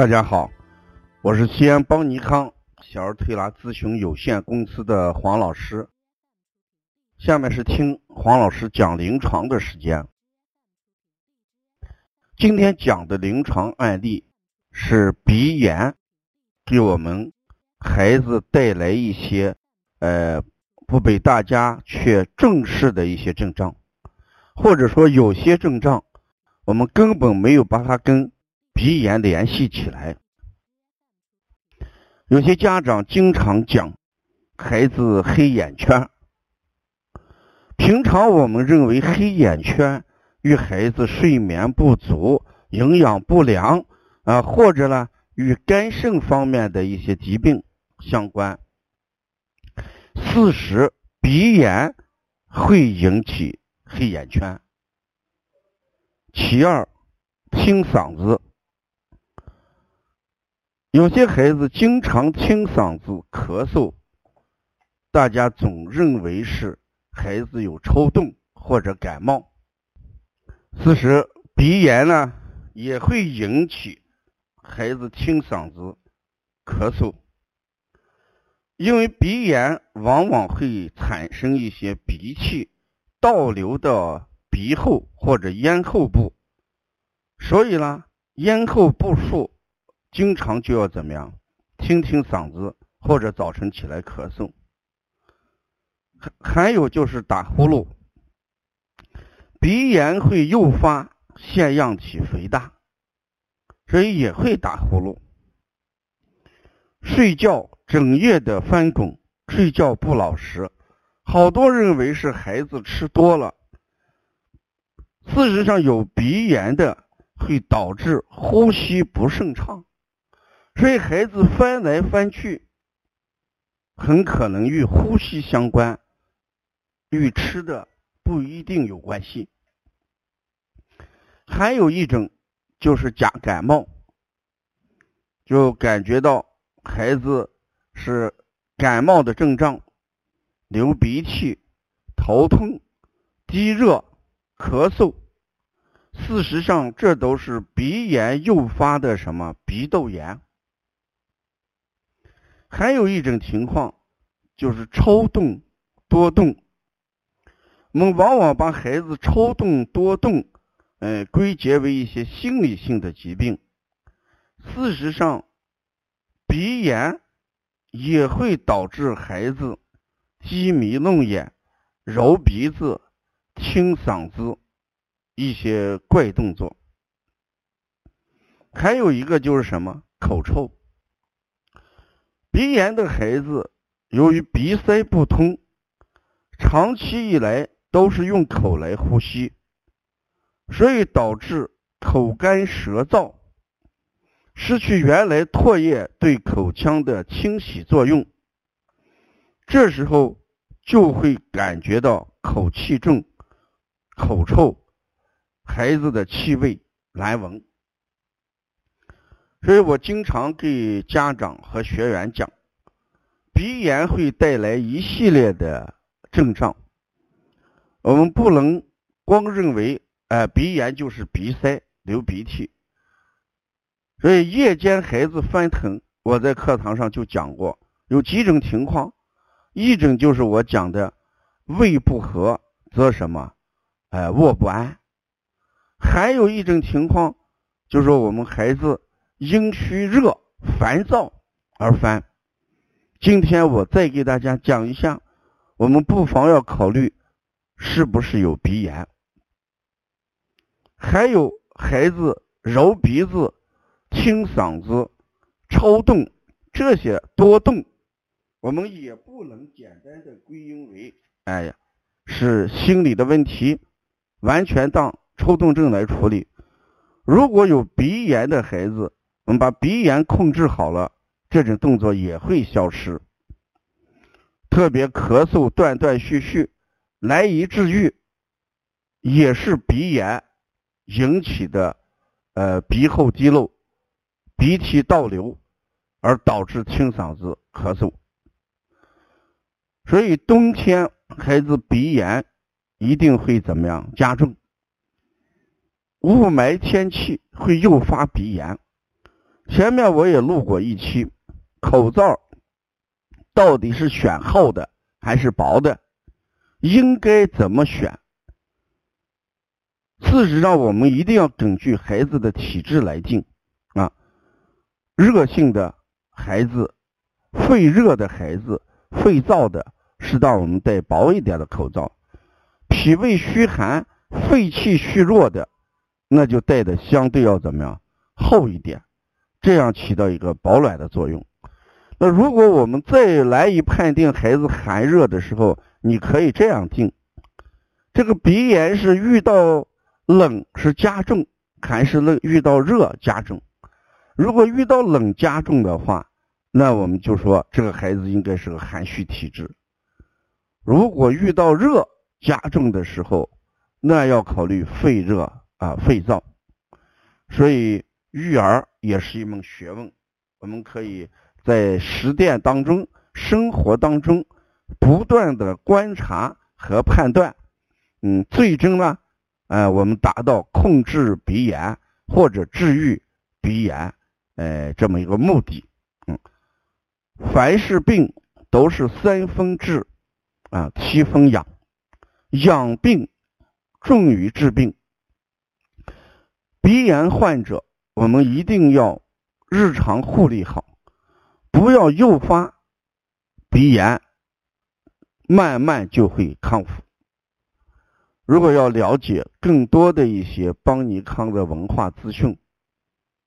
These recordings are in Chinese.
大家好，我是西安邦尼康小儿推拿咨询有限公司的黄老师。下面是听黄老师讲临床的时间。今天讲的临床案例是鼻炎给我们孩子带来一些呃不被大家却重视的一些症状，或者说有些症状我们根本没有把它跟鼻炎联系起来，有些家长经常讲孩子黑眼圈。平常我们认为黑眼圈与孩子睡眠不足、营养不良啊，或者呢与肝肾方面的一些疾病相关。事实，鼻炎会引起黑眼圈。其二，清嗓子。有些孩子经常清嗓子、咳嗽，大家总认为是孩子有抽动或者感冒。事实，鼻炎呢也会引起孩子清嗓子、咳嗽，因为鼻炎往往会产生一些鼻气倒流到鼻后或者咽后部，所以呢，咽后部数。经常就要怎么样？清清嗓子，或者早晨起来咳嗽。还还有就是打呼噜。鼻炎会诱发腺样体肥大，所以也会打呼噜。睡觉整夜的翻滚，睡觉不老实，好多认为是孩子吃多了。事实上，有鼻炎的会导致呼吸不顺畅。所以孩子翻来翻去，很可能与呼吸相关，与吃的不一定有关系。还有一种就是假感冒，就感觉到孩子是感冒的症状，流鼻涕、头痛、低热、咳嗽。事实上，这都是鼻炎诱发的什么鼻窦炎。还有一种情况就是抽动多动，我们往往把孩子抽动多动，呃，归结为一些心理性的疾病。事实上，鼻炎也会导致孩子鸡迷弄眼、揉鼻子、清嗓子一些怪动作。还有一个就是什么口臭。鼻炎的孩子，由于鼻塞不通，长期以来都是用口来呼吸，所以导致口干舌燥，失去原来唾液对口腔的清洗作用。这时候就会感觉到口气重、口臭，孩子的气味难闻。所以我经常给家长和学员讲，鼻炎会带来一系列的症状，我们不能光认为，哎，鼻炎就是鼻塞、流鼻涕。所以夜间孩子翻腾，我在课堂上就讲过，有几种情况，一种就是我讲的胃不和则什么，哎，卧不安；还有一种情况，就是说我们孩子。阴虚热、烦躁而烦。今天我再给大家讲一下，我们不妨要考虑是不是有鼻炎。还有孩子揉鼻子、清嗓子、抽动这些多动，我们也不能简单的归因为哎呀是心理的问题，完全当抽动症来处理。如果有鼻炎的孩子，我们把鼻炎控制好了，这种动作也会消失。特别咳嗽断断续续、难以治愈，也是鼻炎引起的，呃，鼻后滴漏、鼻涕倒流，而导致清嗓子、咳嗽。所以冬天孩子鼻炎一定会怎么样加重？雾霾天气会诱发鼻炎。前面我也录过一期，口罩到底是选厚的还是薄的，应该怎么选？事实上，我们一定要根据孩子的体质来定啊。热性的孩子、肺热的孩子、肺燥的，适当我们戴薄一点的口罩；脾胃虚寒、肺气虚弱的，那就戴的相对要怎么样厚一点，这样起到一个保暖的作用。那如果我们再来一判定孩子寒热的时候，你可以这样定：这个鼻炎是遇到。冷是加重还是冷遇到热加重？如果遇到冷加重的话，那我们就说这个孩子应该是个寒虚体质。如果遇到热加重的时候，那要考虑肺热啊肺燥。所以育儿也是一门学问，我们可以在实践当中、生活当中不断的观察和判断，嗯，最终呢。呃，我们达到控制鼻炎或者治愈鼻炎，呃，这么一个目的。嗯，凡是病都是三分治啊，七分养，养病重于治病。鼻炎患者，我们一定要日常护理好，不要诱发鼻炎，慢慢就会康复。如果要了解更多的一些邦尼康的文化资讯，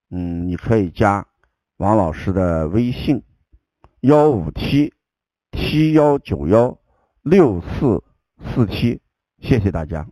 嗯，你可以加王老师的微信：幺五七七幺九幺六四四七，谢谢大家。